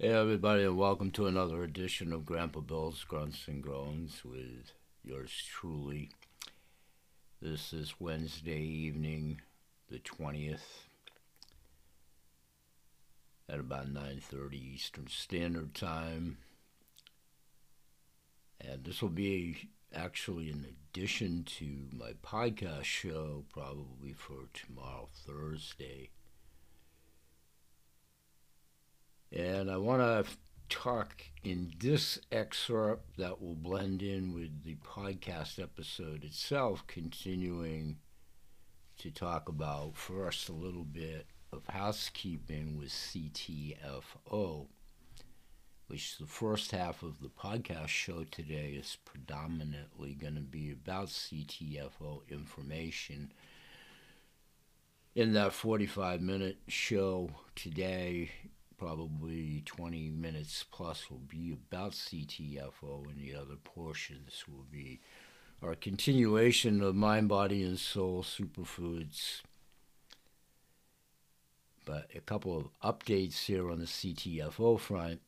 Hey, everybody, and welcome to another edition of Grandpa Bill's Grunts and Groans with yours truly. This is Wednesday evening, the 20th, at about 9.30 Eastern Standard Time. And this will be actually in addition to my podcast show, probably for tomorrow, Thursday. And I want to talk in this excerpt that will blend in with the podcast episode itself, continuing to talk about first a little bit of housekeeping with CTFO, which the first half of the podcast show today is predominantly going to be about CTFO information. In that 45 minute show today, probably 20 minutes plus will be about CTFO, and the other portions will be our continuation of mind, body, and soul superfoods. But a couple of updates here on the CTFO front.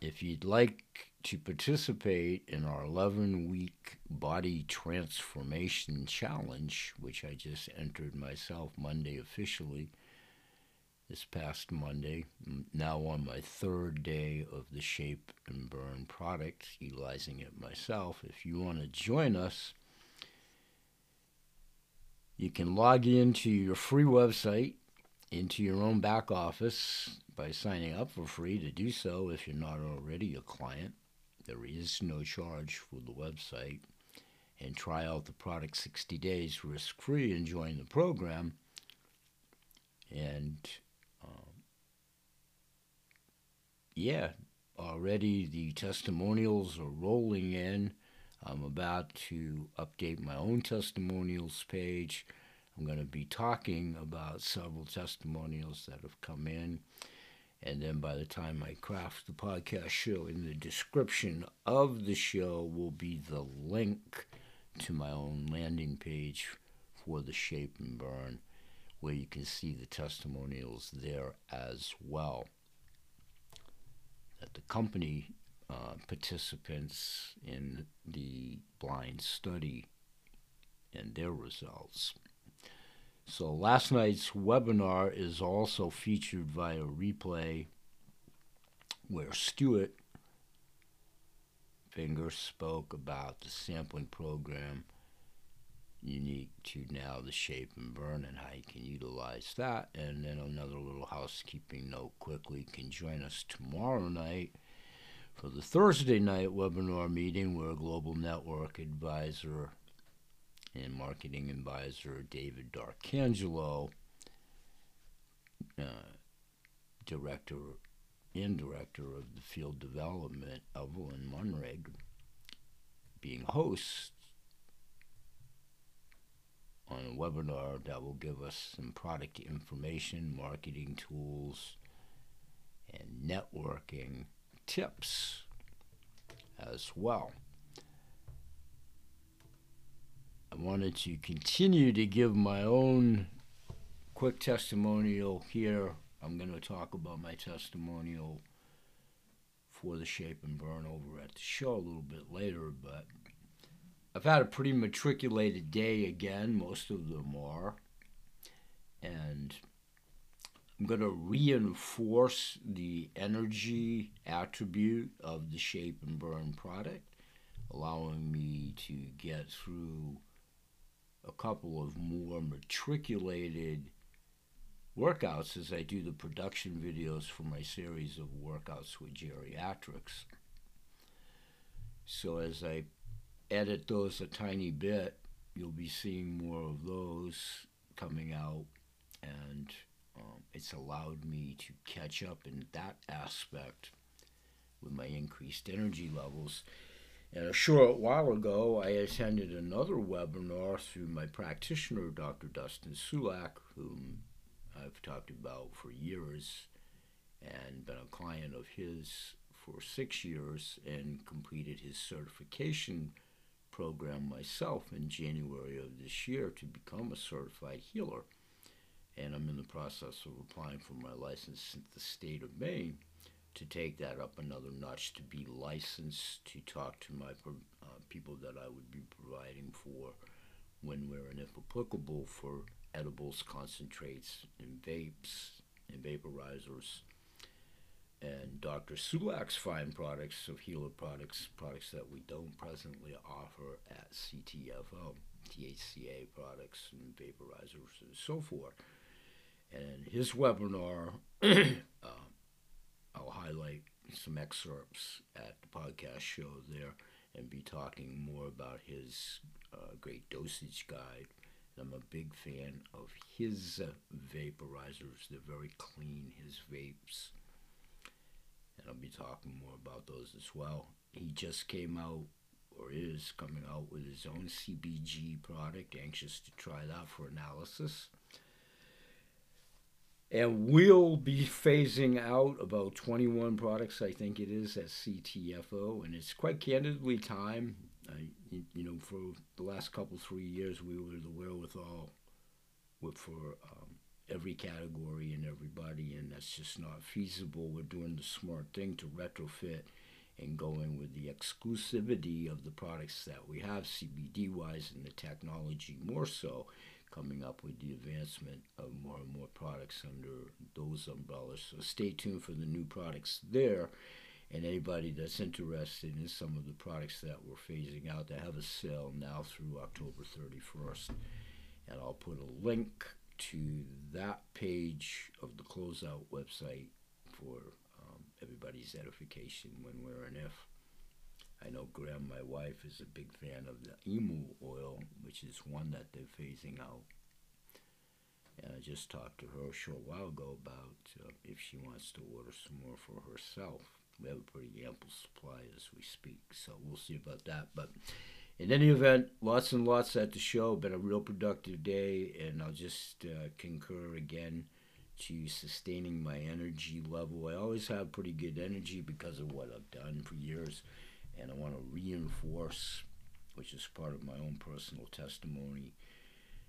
If you'd like to participate in our 11 week body transformation challenge, which I just entered myself Monday officially, this past Monday, now on my third day of the Shape and Burn product, utilizing it myself. If you want to join us, you can log into your free website, into your own back office by signing up for free to do so if you're not already a client. There is no charge for the website. And try out the product 60 days risk free and join the program. And yeah, already the testimonials are rolling in. I'm about to update my own testimonials page. I'm going to be talking about several testimonials that have come in. And then by the time I craft the podcast show, in the description of the show will be the link to my own landing page for the Shape and Burn, where you can see the testimonials there as well the company uh, participants in the blind study and their results. So last night's webinar is also featured via replay where Stuart Finger spoke about the sampling program unique to now the shape and burn and how you can utilize that. And then another little housekeeping note quickly can join us tomorrow night for the Thursday night webinar meeting where Global Network Advisor and Marketing Advisor David D'Arcangelo, uh, Director and Director of the Field Development, Evelyn Munrig, being hosts on a webinar that will give us some product information, marketing tools, and networking tips as well. I wanted to continue to give my own quick testimonial here. I'm going to talk about my testimonial for the Shape and Burn over at the show a little bit later, but I've had a pretty matriculated day again, most of them are. And I'm going to reinforce the energy attribute of the Shape and Burn product, allowing me to get through a couple of more matriculated workouts as I do the production videos for my series of workouts with geriatrics. So as I edit those a tiny bit, you'll be seeing more of those coming out, and um, it's allowed me to catch up in that aspect with my increased energy levels. And a short while ago, I attended another webinar through my practitioner, Dr. Dustin Sulak, whom I've talked about for years and been a client of his for six years and completed his certification program myself in January of this year to become a certified healer. And I'm in the process of applying for my license in the state of Maine. to take that up another notch to be licensed to talk to my uh, people that I would be providing for when we're and if applicable for edibles, concentrates, and vapes and vaporizers. And Dr. Sulak's fine products of healer products, products that we don't presently offer at CTFO, THCA products and vaporizers and so forth. And his webinar, uh, I'll highlight some excerpts at the podcast show there and be talking more about his uh, great dosage guide. I'm a big fan of his uh, vaporizers. They're very clean, his vapes. And I'll be talking more about those as well. He just came out, or is coming out, with his own CBG product. Anxious to try that for analysis. And we'll be phasing out about 21 products, I think it is, at CTFO. And it's quite candidly time. I, you know, for the last couple, three years, we were the wherewithal with, for um, every category and everybody, and that's just not feasible. We're doing the smart thing to retrofit and going with the exclusivity of the products that we have, CBD wise, and the technology more so coming up with the advancement of more and more products under those umbrellas. So stay tuned for the new products there. And anybody that's interested in some of the products that we're phasing out, they have a sale now through October 31st. And I'll put a link to that page of the closeout website for um, everybody's edification when, where, and if. I know Graham, my wife, is a big fan of the emu oil, which is one that they're phasing out. And I just talked to her a short while ago about uh, if she wants to order some more for herself. We have a pretty ample supply as we speak, so we'll see about that. But in any event, lots and lots at the show. Been a real productive day, and I'll just uh, concur again to sustaining my energy level. I always have pretty good energy because of what I've done for years and I want to reinforce, which is part of my own personal testimony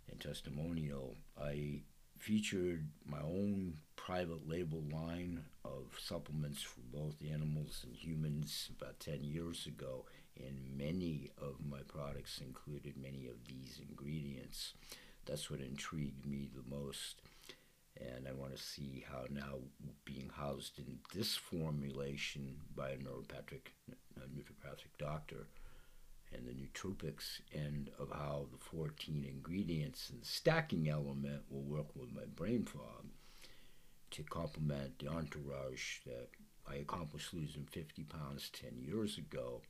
and testimonial. I featured my own private label line of supplements for both animals and humans about 10 years ago, and many of my products included many of these ingredients. That's what intrigued me the most and I want to see how now being housed in this formulation by a neuropathic, a naturopathic doctor, and the nootropics, and of how the 14 ingredients and the stacking element will work with my brain fog to complement the entourage that I accomplished losing 50 pounds 10 years ago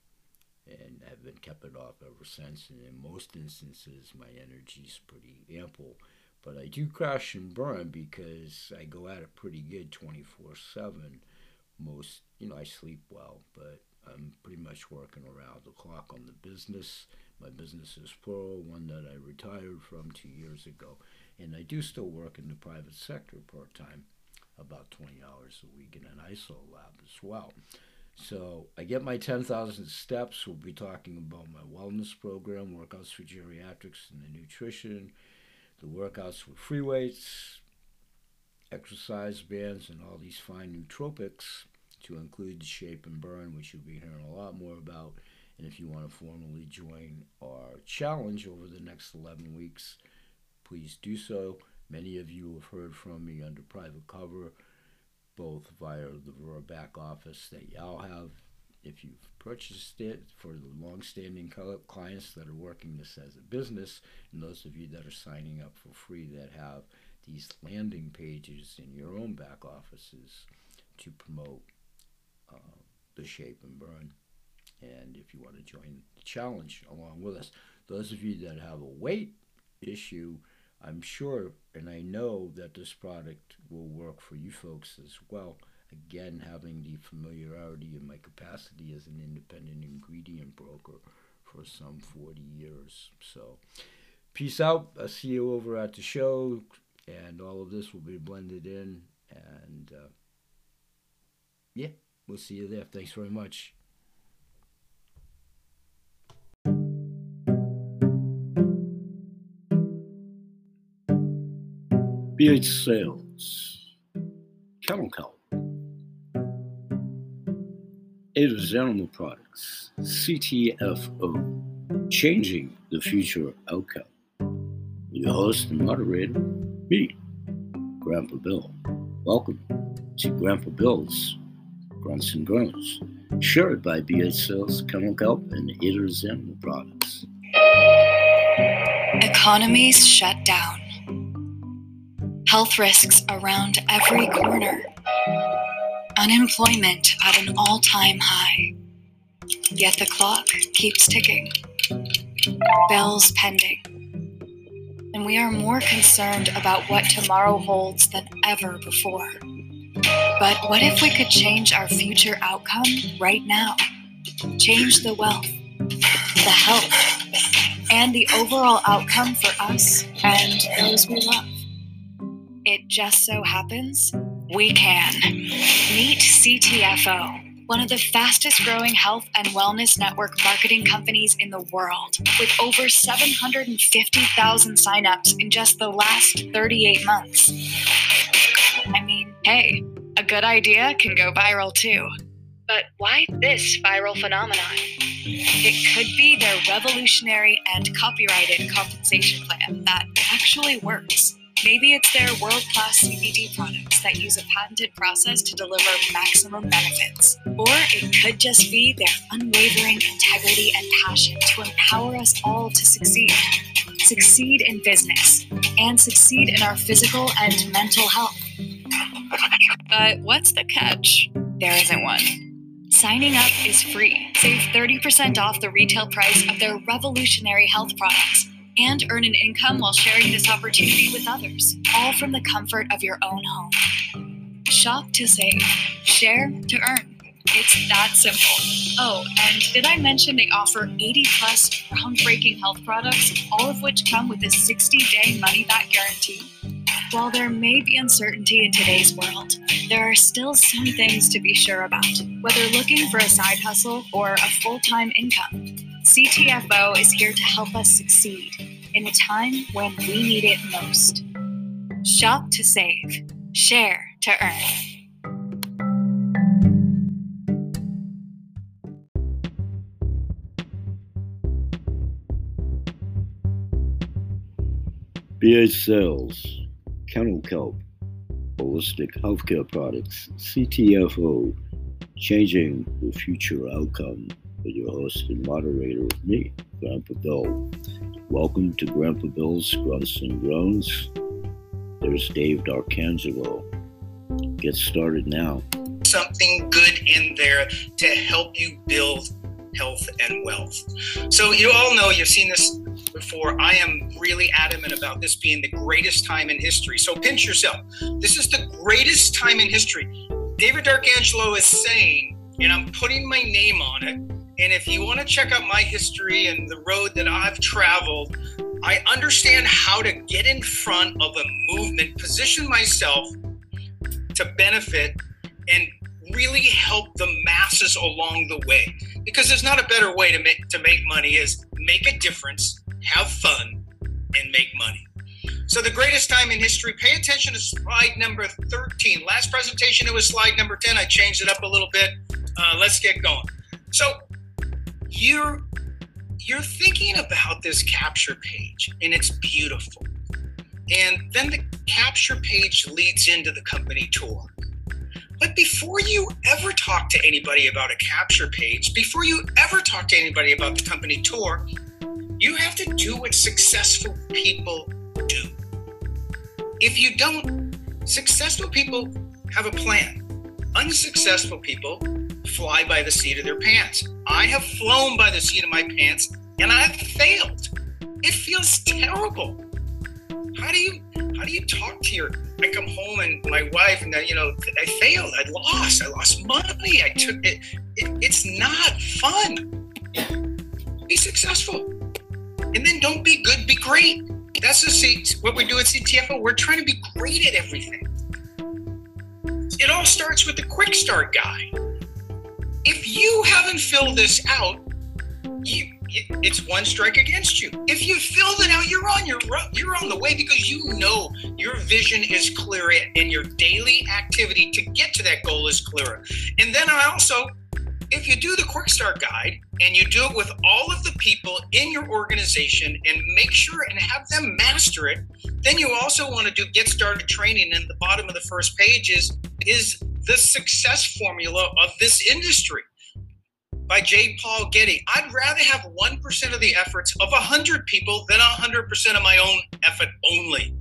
and I've been kept it off ever since. And in most instances, my energy is pretty ample but I do crash and burn because I go at it pretty good 24 7. Most, you know, I sleep well, but I'm pretty much working around the clock on the business. My business is plural, one that I retired from two years ago. And I do still work in the private sector part time, about 20 hours a week in an ISO lab as well. So I get my 10,000 steps. We'll be talking about my wellness program, workouts for geriatrics and the nutrition, the workouts with free weights, exercise bands, and all these fine nootropics to include the shape and burn, which you'll be hearing a lot more about. And if you want to formally join our challenge over the next 11 weeks, please do so. Many of you have heard from me under private cover, both via the back office that y'all have if you've purchased it for the long-standing clients that are working this as a business, and those of you that are signing up for free that have these landing pages in your own back offices to promote uh, the shape and burn. And if you want to join the challenge along with us, those of you that have a weight issue, I'm sure and I know that this product will work for you folks as well again having the familiarity in my capacity as an independent ingredient broker for some 40 years. So, peace out. I'll see you over at the show, and all of this will be blended in. And uh, yeah, we'll see you there. Thanks very much. BH Sales, Kettle Cow. Ader's Animal Products, CTFO, Changing the Future Outcome. Your host and moderator, me, Grandpa Bill. Welcome to Grandpa Bill's Grunts and Groans, shared by BH Sales, Kennel Kelp, and Ader's Animal Products. Economies shut down. Health risks around every corner unemployment at an all time high. Yet the clock keeps ticking, bills pending. And we are more concerned about what tomorrow holds than ever before. But what if we could change our future outcome right now? Change the wealth, the health, and the overall outcome for us and those we love. It just so happens we can. Meet CTFO, one of the fastest growing health and wellness network marketing companies in the world, with over 750,000 signups in just the last 38 months. I mean, hey, a good idea can go viral too. But why this viral phenomenon? It could be their revolutionary and copyrighted compensation plan that actually works. Maybe it's their world class CBD products that use a patented process to deliver maximum benefits. Or it could just be their unwavering integrity and passion to empower us all to succeed. Succeed in business and succeed in our physical and mental health. But what's the catch? There isn't one. Signing up is free. Save 30% off the retail price of their revolutionary health products and earn an income while sharing this opportunity with others, all from the comfort of your own home. Shop to save, share to earn. It's that simple. Oh, and did I mention they offer 80 plus groundbreaking health products, all of which come with a 60 day money back guarantee? While there may be uncertainty in today's world, there are still some things to be sure about, whether looking for a side hustle or a full time income. CTFO is here to help us succeed in a time when we need it most. Shop to save, share to earn. BH Sales, Kennel Kelp, Holistic Healthcare Products, CTFO, Changing the Future Outcome with your host and moderator, me, Grandpa Bill. Welcome to Grandpa Bill's Grunts and Groans. There's Dave D'Arcangelo. Get started now. Something good in there to help you build health and wealth. So, you all know you've seen this before. I am really adamant about this being the greatest time in history. So, pinch yourself. This is the greatest time in history. David D'Arcangelo is saying, and I'm putting my name on it, and if you want to check out my history and the road that I've traveled, I understand how to get in front of a movement, position myself to benefit and really help the masses along the way. Because there's not a better way to make to make money is make a difference, have fun, and make money. So the greatest time in history, pay attention to slide number 13. Last presentation, it was slide number 10. I changed it up a little bit. Uh, let's get going. So you're you're thinking about this capture page and it's beautiful. And then the capture page leads into the company tour. But before you ever talk to anybody about a capture page before you ever talk to anybody about the company tour you have to do what successful people do. If you don't successful people have a plan. Unsuccessful people fly by the seat of their pants. I have flown by the seat of my pants and I've failed. It feels terrible. How do you how do you talk to your I come home and my wife and then you know I failed. I lost. I lost money. I took it, it it's not fun. Be successful. And then don't be good, be great. That's the seat, what we do at CTFO. We're trying to be great at everything. It all starts with the quick start guy if you haven't filled this out, you, it's one strike against you. If you filled it out, you're on your you're on the way because you know your vision is clearer and your daily activity to get to that goal is clearer. And then I also if you do the quick start guide and you do it with all of the people in your organization and make sure and have them master it, then you also want to do get started training. And the bottom of the first page is, is the success formula of this industry by J. Paul Getty. I'd rather have 1% of the efforts of 100 people than 100% of my own effort only.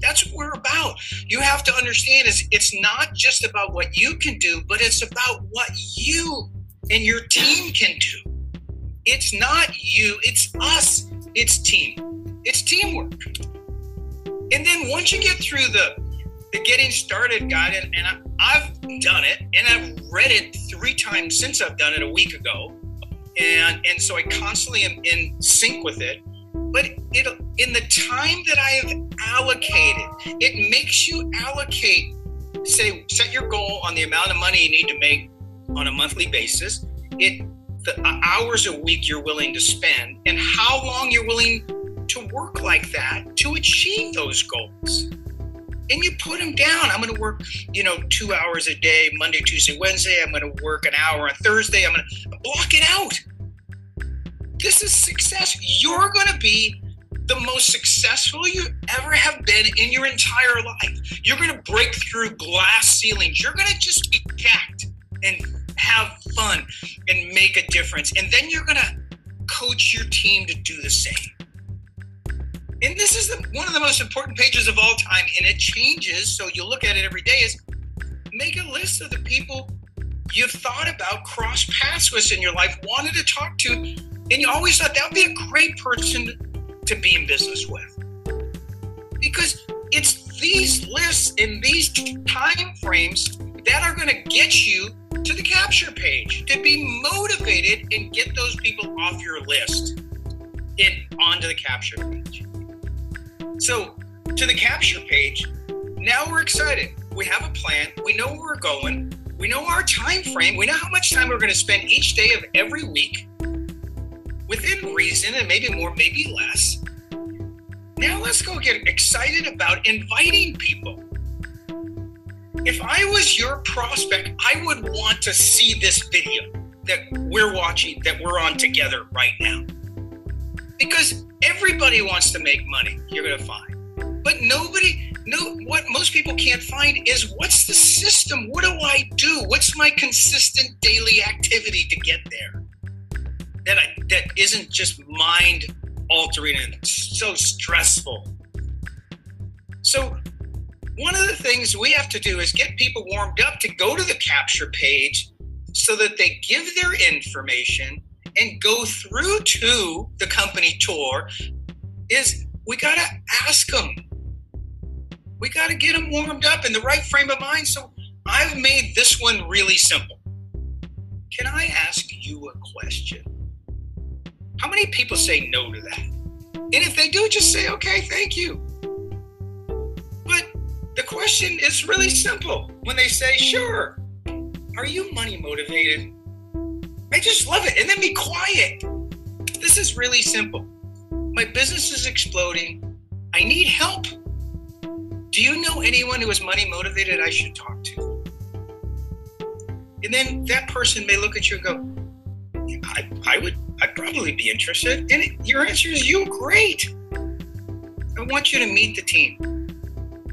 That's what we're about. You have to understand is it's not just about what you can do, but it's about what you and your team can do. It's not you, it's us. It's team. It's teamwork. And then once you get through the the getting started guide, and, and I, have done it, and I've read it three times since I've done it a week ago, and and so I constantly am in sync with it. But it in the time that I have allocated, it makes you allocate. Say, set your goal on the amount of money you need to make on a monthly basis. It the hours a week you're willing to spend, and how long you're willing to work like that to achieve those goals and you put them down. I'm going to work, you know, two hours a day, Monday, Tuesday, Wednesday. I'm going to work an hour on Thursday. I'm going to block it out. This is success. You're going to be the most successful you ever have been in your entire life. You're going to break through glass ceilings. You're going to just be jacked and have fun and make a difference. And then you're going to coach your team to do the same and this is the, one of the most important pages of all time and it changes so you look at it every day is make a list of the people you've thought about cross paths with in your life wanted to talk to and you always thought that would be a great person to be in business with. Because it's these lists in these time frames that are going to get you to the capture page to be motivated and get those people off your list and onto the capture so to the capture page, now we're excited. We have a plan. We know where we're going. We know our time frame. We know how much time we're going to spend each day of every week within reason and maybe more, maybe less. Now let's go get excited about inviting people. If I was your prospect, I would want to see this video that we're watching, that we're on together right now. Because everybody wants to make money, you're going to find. But nobody, no, what most people can't find is what's the system? What do I do? What's my consistent daily activity to get there? That I, that isn't just mind altering and so stressful. So one of the things we have to do is get people warmed up to go to the capture page so that they give their information and go through to the company tour is we got to ask them. We got to get them warmed up in the right frame of mind. So I've made this one really simple. Can I ask you a question? How many people say no to that? And if they do, just say, okay, thank you. But the question is really simple. When they say, sure, are you money motivated? I just love it. And then be quiet. This is really simple. My business is exploding. I need help. Do you know anyone who is money motivated I should talk to? And then that person may look at you and go, I, I would, I'd probably be interested. And it, your answer is you, great. I want you to meet the team.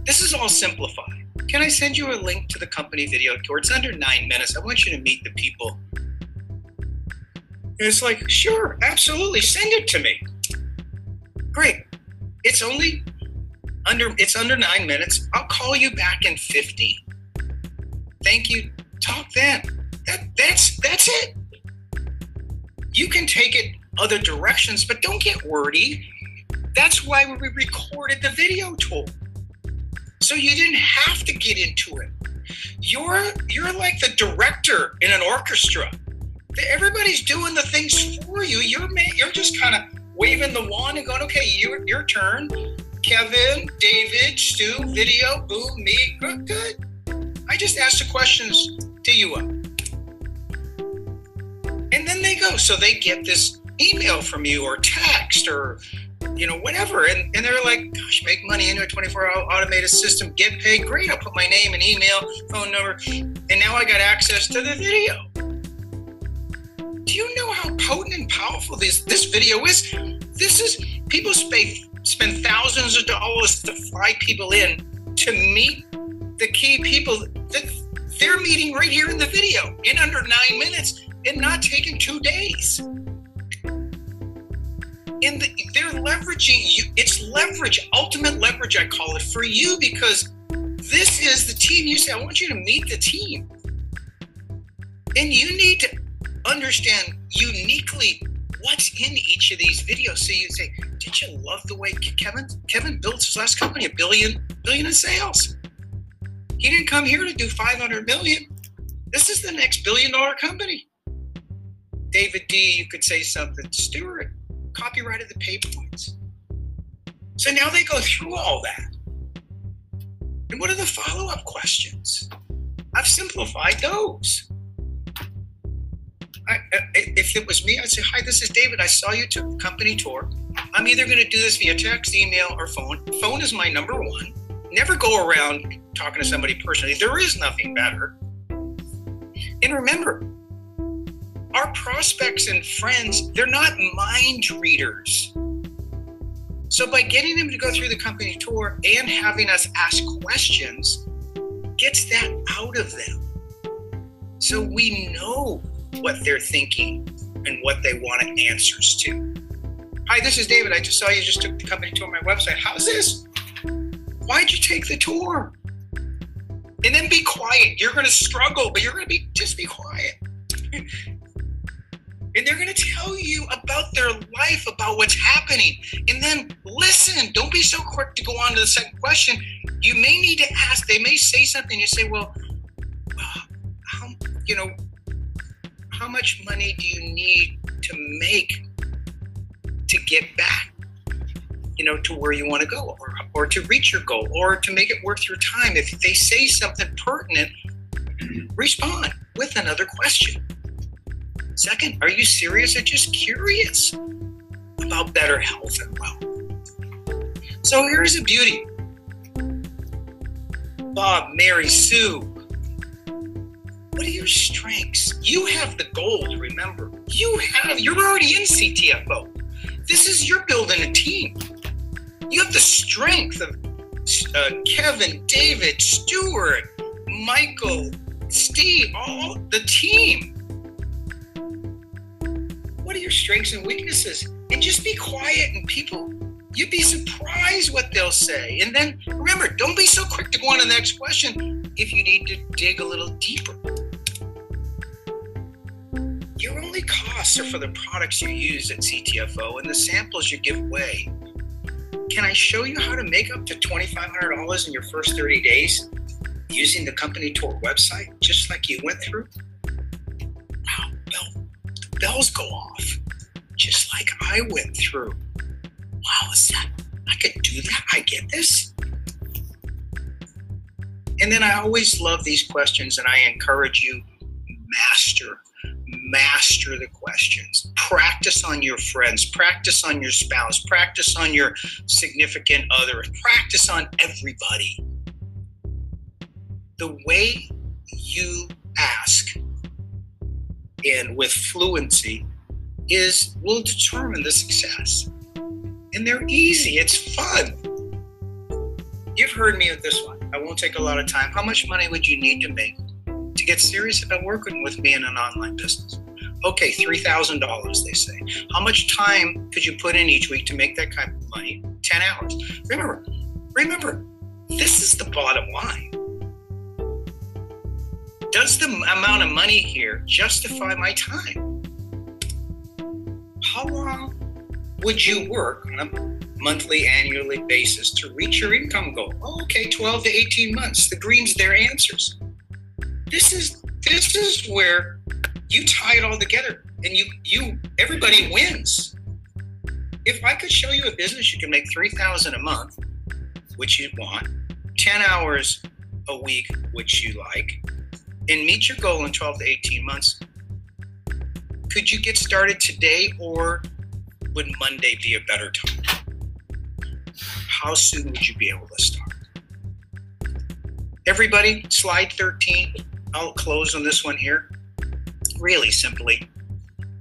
This is all simplified. Can I send you a link to the company video tour? It's under nine minutes. I want you to meet the people and it's like, sure, absolutely, send it to me. Great. It's only under it's under nine minutes. I'll call you back in 15. Thank you. Talk then. That, that's that's it. You can take it other directions, but don't get wordy. That's why we recorded the video tool. So you didn't have to get into it. You're you're like the director in an orchestra everybody's doing the things for you. You're you're just kind of waving the wand and going, okay, your your turn. Kevin, David, Stu, video, boom, me, good, good. I just asked the questions to you. And then they go. So they get this email from you or text or you know, whatever. And, and they're like, gosh, make money into a 24 hour automated system, get paid. Great. I'll put my name and email, phone number. And now I got access to the video. Do you know how potent and powerful this this video is? This is people spend spend thousands of dollars to fly people in to meet the key people that they're meeting right here in the video in under nine minutes and not taking two days. And the, they're leveraging you. It's leverage, ultimate leverage, I call it, for you because this is the team. You say, I want you to meet the team. And you need to understand uniquely what's in each of these videos. So you say, did you love the way Kevin Kevin built his last company a billion billion in sales? He didn't come here to do 500 million. This is the next billion dollar company. David D, you could say something. Stewart copyrighted the pay points. So now they go through all that. And what are the follow up questions? I've simplified those. I, uh, if it was me, I'd say, Hi, this is David. I saw you took company tour. I'm either going to do this via text, email, or phone. Phone is my number one. Never go around talking to somebody personally. There is nothing better. And remember, our prospects and friends, they're not mind readers. So by getting them to go through the company tour and having us ask questions, gets that out of them. So we know what they're thinking and what they want answers to. Hi, this is David. I just saw you just took the company tour on my website. How's this? Why'd you take the tour? And then be quiet. You're going to struggle, but you're going to be just be quiet. and they're going to tell you about their life, about what's happening. And then listen. Don't be so quick to go on to the second question. You may need to ask. They may say something. You say, "Well, uh, how you know how much money do you need to make to get back, you know, to where you want to go, or or to reach your goal, or to make it worth your time?" If they say something pertinent, respond with another question. Second, are you serious or just curious about better health and wealth? So here's the beauty. Bob, Mary, Sue, what are your strengths? You have the gold, remember. You have, you're already in CTFO. This is, you're building a team. You have the strength of uh, Kevin, David, Stewart, Michael, Steve, all the team what are your strengths and weaknesses? And just be quiet and people, you'd be surprised what they'll say. And then remember, don't be so quick to go on to the next question if you need to dig a little deeper. Are for the products you use at CTFO and the samples you give away. Can I show you how to make up to $2,500 in your first 30 days using the company tour website, just like you went through? Wow, well, bells go off, just like I went through. Wow, is that? I could do that. I get this. And then I always love these questions, and I encourage you master, master the questions. Practice on your friends, practice on your spouse, practice on your significant other, practice on everybody. The way you ask and with fluency is will determine the success. And they're easy, it's fun. You've heard me with this one. I won't take a lot of time. How much money would you need to make to get serious about working with me in an online business? Okay, $3,000, they say. How much time could you put in each week to make that kind of money? 10 hours. Remember, remember, this is the bottom line does the amount of money here justify my time? How long would you work on a monthly, annually basis to reach your income goal? Oh, okay, 12 to 18 months. The green's their answers. This is this is where you tie it all together and you you everybody wins. If I could show you a business you can make 3000 a month, which you want, 10 hours a week, which you like, and meet your goal in 12 to 18 months, could you get started today or would Monday be a better time? How soon would you be able to start? Everybody, slide 13. I'll close on this one here. Really simply,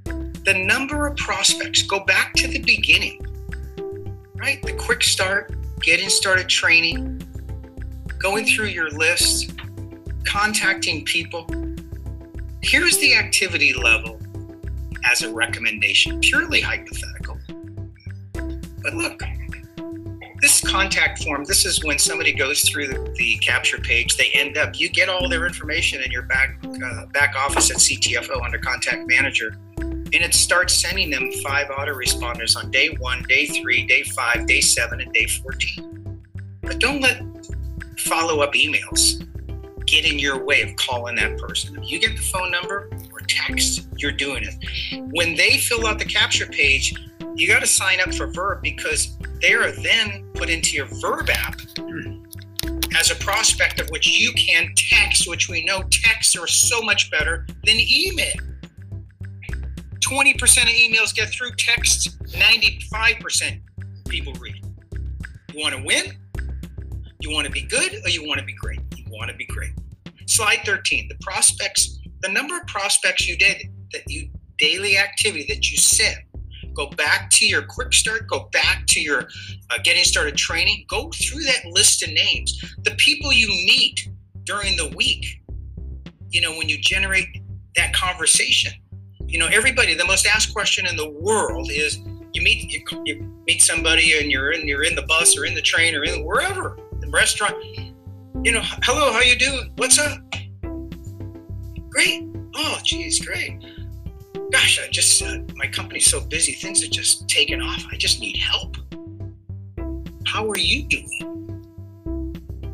the number of prospects, go back to the beginning, right? The quick start, getting started training, going through your list, contacting people. Here's the activity level as a recommendation, purely hypothetical. But look, this contact form, this is when somebody goes through the, the capture page, they end up, you get all their information in your back, uh, back office at CTFO under contact manager. And it starts sending them five autoresponders on day one, day three, day five, day seven, and day 14. But don't let follow up emails get in your way of calling that person. If you get the phone number or text, you're doing it. When they fill out the capture page, you got to sign up for Verb because they are then put into your Verb app as a prospect of which you can text, which we know texts are so much better than email. 20% of emails get through texts, 95% people read. You want to win? You want to be good or you want to be great? You want to be great. Slide 13, the prospects, the number of prospects you did that you daily activity that you sent go back to your quick start, go back to your uh, getting started training, go through that list of names. The people you meet during the week, you know, when you generate that conversation, you know, everybody, the most asked question in the world is you meet you, you meet somebody and you're in you're in the bus or in the train or in wherever the restaurant. You know hello how you doing? What's up? Great. Oh geez great gosh, I just, uh, my company's so busy, things are just taking off. I just need help. How are you doing?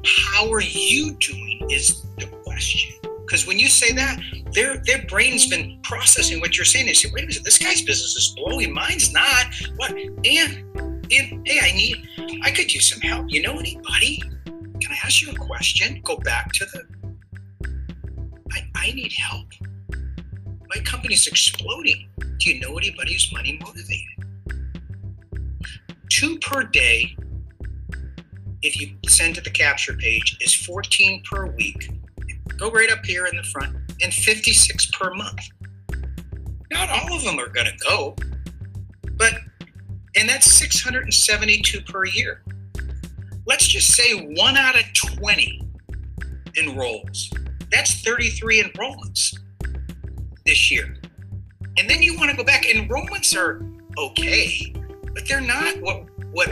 How are you doing is the question. Because when you say that, their their brain's been processing what you're saying. They say, wait a minute, this guy's business is blowing, mine's not. What? And, and hey, I need, I could use some help. You know anybody? Can I ask you a question? Go back to the, I, I need help my company's exploding. Do you know anybody who's money motivated? Two per day, if you send to the capture page, is 14 per week. Go right up here in the front, and 56 per month. Not all of them are going to go, but, and that's 672 per year. Let's just say one out of 20 enrolls. That's 33 enrollments this year. And then you want to go back. Enrollments are okay, but they're not what what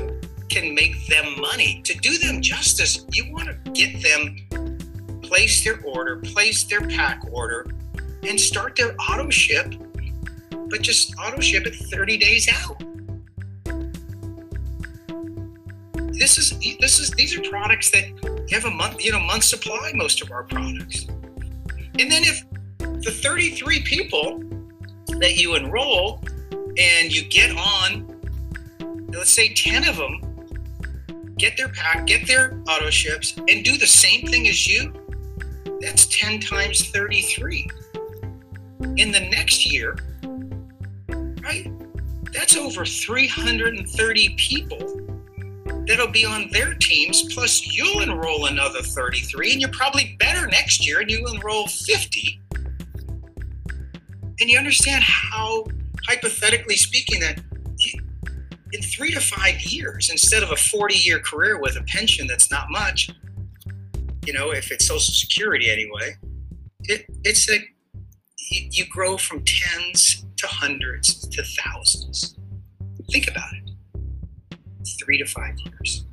can make them money. To do them justice, you want to get them place their order, place their pack order, and start their auto ship, but just auto ship it 30 days out. This is this is these are products that have a month, you know, month supply, most of our products. And then if the 33 people that you enroll and you get on, let's say 10 of them get their pack, get their auto ships, and do the same thing as you, that's 10 times 33. In the next year, right? That's over 330 people that'll be on their teams, plus you'll enroll another 33, and you're probably better next year and you enroll 50 and you understand how, hypothetically speaking, that in three to five years, instead of a 40 year career with a pension that's not much, you know, if it's Social Security anyway, it, it's a, you, you grow from tens to hundreds to thousands. Think about it. Three to five years.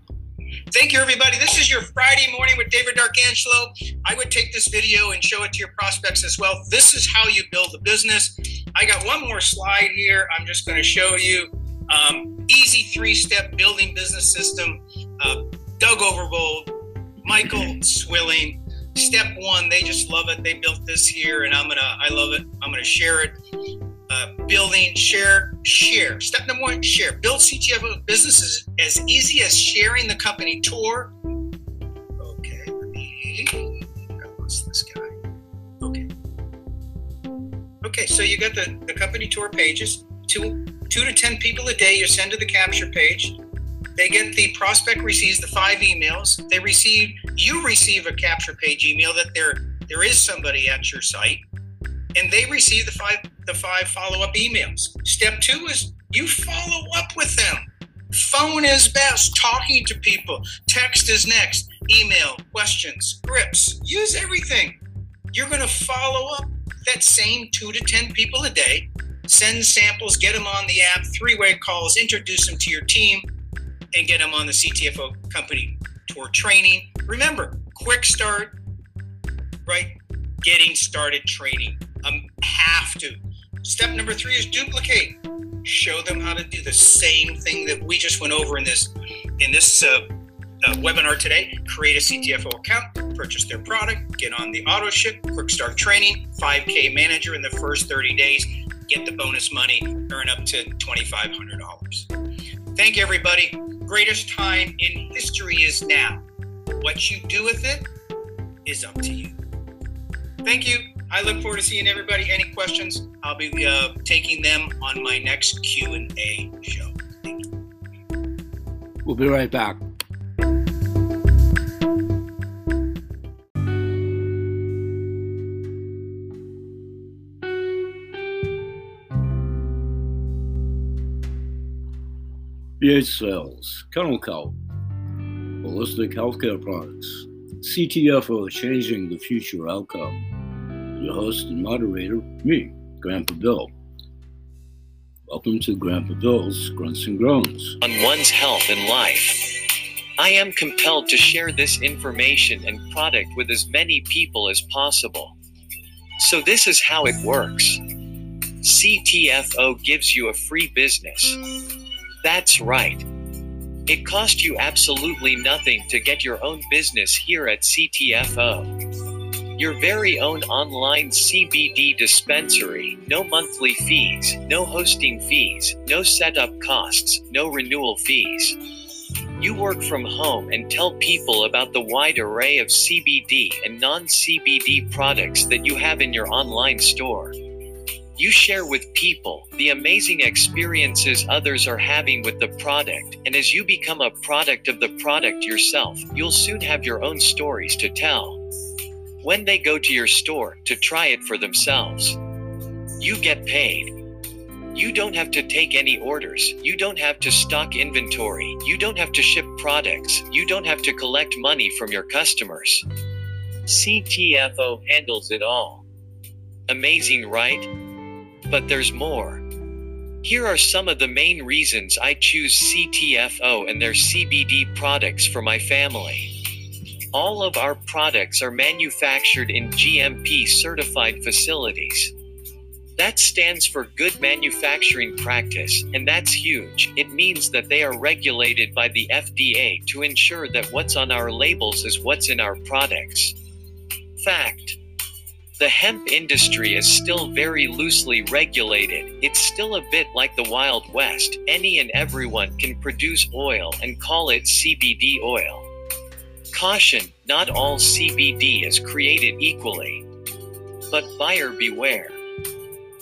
Thank you, everybody. This is your Friday morning with David D'Arcangelo. I would take this video and show it to your prospects as well. This is how you build a business. I got one more slide here. I'm just going to show you um, easy three-step building business system. Uh, Doug Overbold, Michael Swilling. Step one, they just love it. They built this here, and I'm gonna. I love it. I'm gonna share it uh, building, share, share. Step number one, share. Build CTFO businesses as easy as sharing the company tour. Okay. I lost this guy. Okay. Okay, so you got the, the company tour pages. Two, two to ten people a day you send to the capture page. They get the prospect receives the five emails. They receive you receive a capture page email that there there is somebody at your site, and they receive the five the five follow up emails. Step two is you follow up with them. Phone is best, talking to people. Text is next. Email, questions, scripts, use everything. You're going to follow up that same two to 10 people a day, send samples, get them on the app, three way calls, introduce them to your team, and get them on the CTFO company tour training. Remember, quick start, right? Getting started training. Um, have to. Step number three is duplicate. Show them how to do the same thing that we just went over in this in this uh, uh, webinar today. Create a CTFO account, purchase their product, get on the auto ship, quick start training, 5K manager in the first 30 days, get the bonus money, earn up to $2,500. Thank you, everybody. Greatest time in history is now. What you do with it is up to you. Thank you. I look forward to seeing everybody. Any questions? I'll be uh, taking them on my next Q and A show. We'll be right back. BH Sales, Kennel Cow, Holistic Healthcare Products, CTFO Changing the Future Outcome. Your host and moderator, me, Grandpa Bill. Welcome to Grandpa Bill's Grunts and Groans. On one's health and life. I am compelled to share this information and product with as many people as possible. So, this is how it works CTFO gives you a free business. That's right. It costs you absolutely nothing to get your own business here at CTFO. Your very own online CBD dispensary, no monthly fees, no hosting fees, no setup costs, no renewal fees. You work from home and tell people about the wide array of CBD and non CBD products that you have in your online store. You share with people the amazing experiences others are having with the product, and as you become a product of the product yourself, you'll soon have your own stories to tell. When they go to your store to try it for themselves, you get paid. You don't have to take any orders. You don't have to stock inventory. You don't have to ship products. You don't have to collect money from your customers. CTFO handles it all. Amazing, right? But there's more. Here are some of the main reasons I choose CTFO and their CBD products for my family. All of our products are manufactured in GMP certified facilities. That stands for Good Manufacturing Practice, and that's huge. It means that they are regulated by the FDA to ensure that what's on our labels is what's in our products. Fact the hemp industry is still very loosely regulated. It's still a bit like the Wild West. Any and everyone can produce oil and call it CBD oil. Caution not all CBD is created equally. But buyer beware.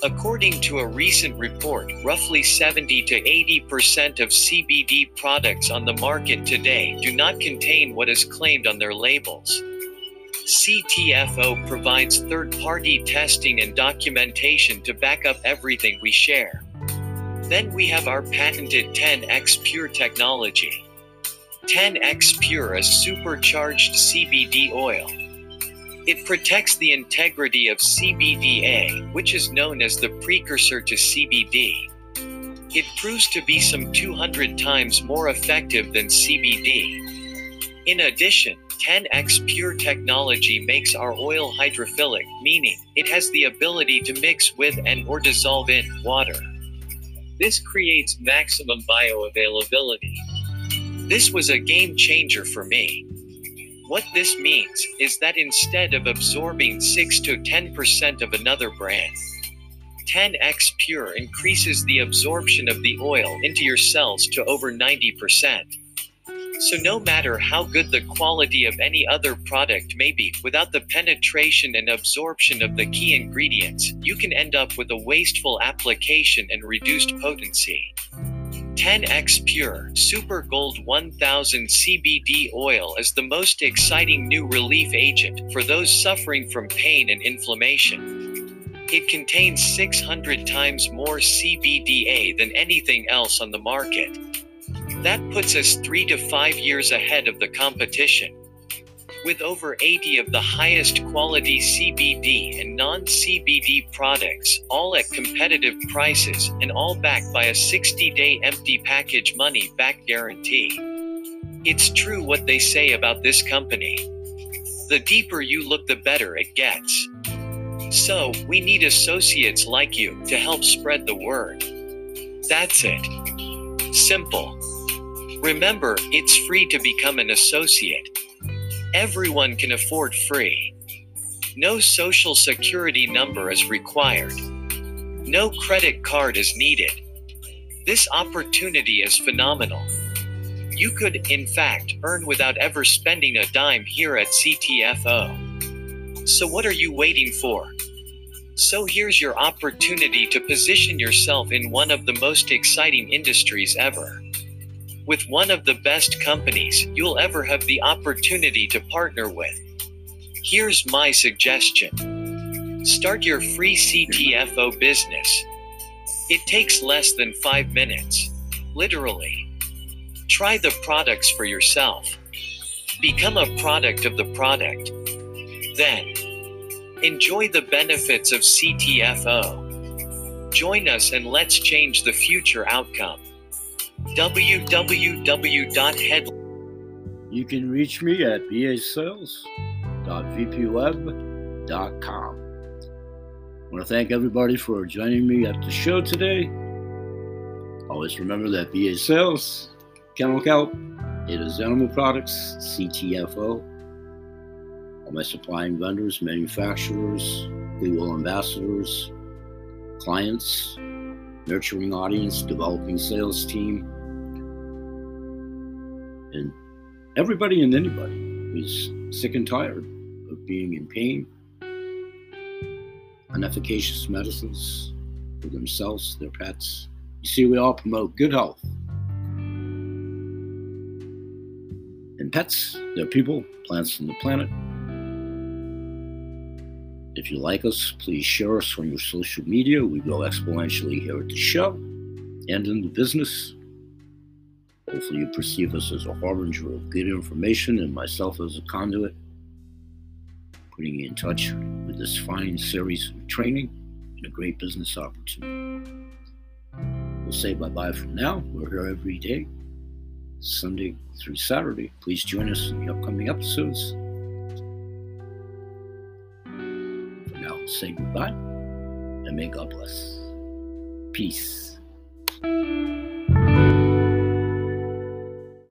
According to a recent report, roughly 70 to 80% of CBD products on the market today do not contain what is claimed on their labels. CTFO provides third party testing and documentation to back up everything we share. Then we have our patented 10x Pure technology. 10x Pure is supercharged CBD oil. It protects the integrity of CBDA, which is known as the precursor to CBD. It proves to be some 200 times more effective than CBD. In addition, 10x Pure technology makes our oil hydrophilic, meaning it has the ability to mix with and or dissolve in water. This creates maximum bioavailability. This was a game changer for me. What this means is that instead of absorbing 6 to 10% of another brand, 10x Pure increases the absorption of the oil into your cells to over 90%. So, no matter how good the quality of any other product may be, without the penetration and absorption of the key ingredients, you can end up with a wasteful application and reduced potency. 10x Pure Super Gold 1000 CBD oil is the most exciting new relief agent for those suffering from pain and inflammation. It contains 600 times more CBDA than anything else on the market. That puts us three to five years ahead of the competition. With over 80 of the highest quality CBD and non CBD products, all at competitive prices, and all backed by a 60 day empty package money back guarantee. It's true what they say about this company. The deeper you look, the better it gets. So, we need associates like you to help spread the word. That's it. Simple. Remember, it's free to become an associate. Everyone can afford free. No social security number is required. No credit card is needed. This opportunity is phenomenal. You could, in fact, earn without ever spending a dime here at CTFO. So, what are you waiting for? So, here's your opportunity to position yourself in one of the most exciting industries ever. With one of the best companies you'll ever have the opportunity to partner with. Here's my suggestion start your free CTFO business. It takes less than five minutes. Literally. Try the products for yourself. Become a product of the product. Then, enjoy the benefits of CTFO. Join us and let's change the future outcome. www.head. You can reach me at basales.vpweb.com. I want to thank everybody for joining me at the show today. Always remember that BA Sales, Chemical Kelp, it is Animal Products, CTFO, all my supplying vendors, manufacturers, goodwill ambassadors, clients, nurturing audience, developing sales team, and everybody and anybody who's sick and tired of being in pain, unefficacious medicines for themselves, their pets. You see, we all promote good health. And pets, they're people, plants, and the planet. If you like us, please share us on your social media. We grow exponentially here at the show and in the business. Hopefully, you perceive us as a harbinger of good information and myself as a conduit, putting you in touch with this fine series of training and a great business opportunity. We'll say bye bye for now. We're here every day, Sunday through Saturday. Please join us in the upcoming episodes. For now, say goodbye and may God bless. Peace.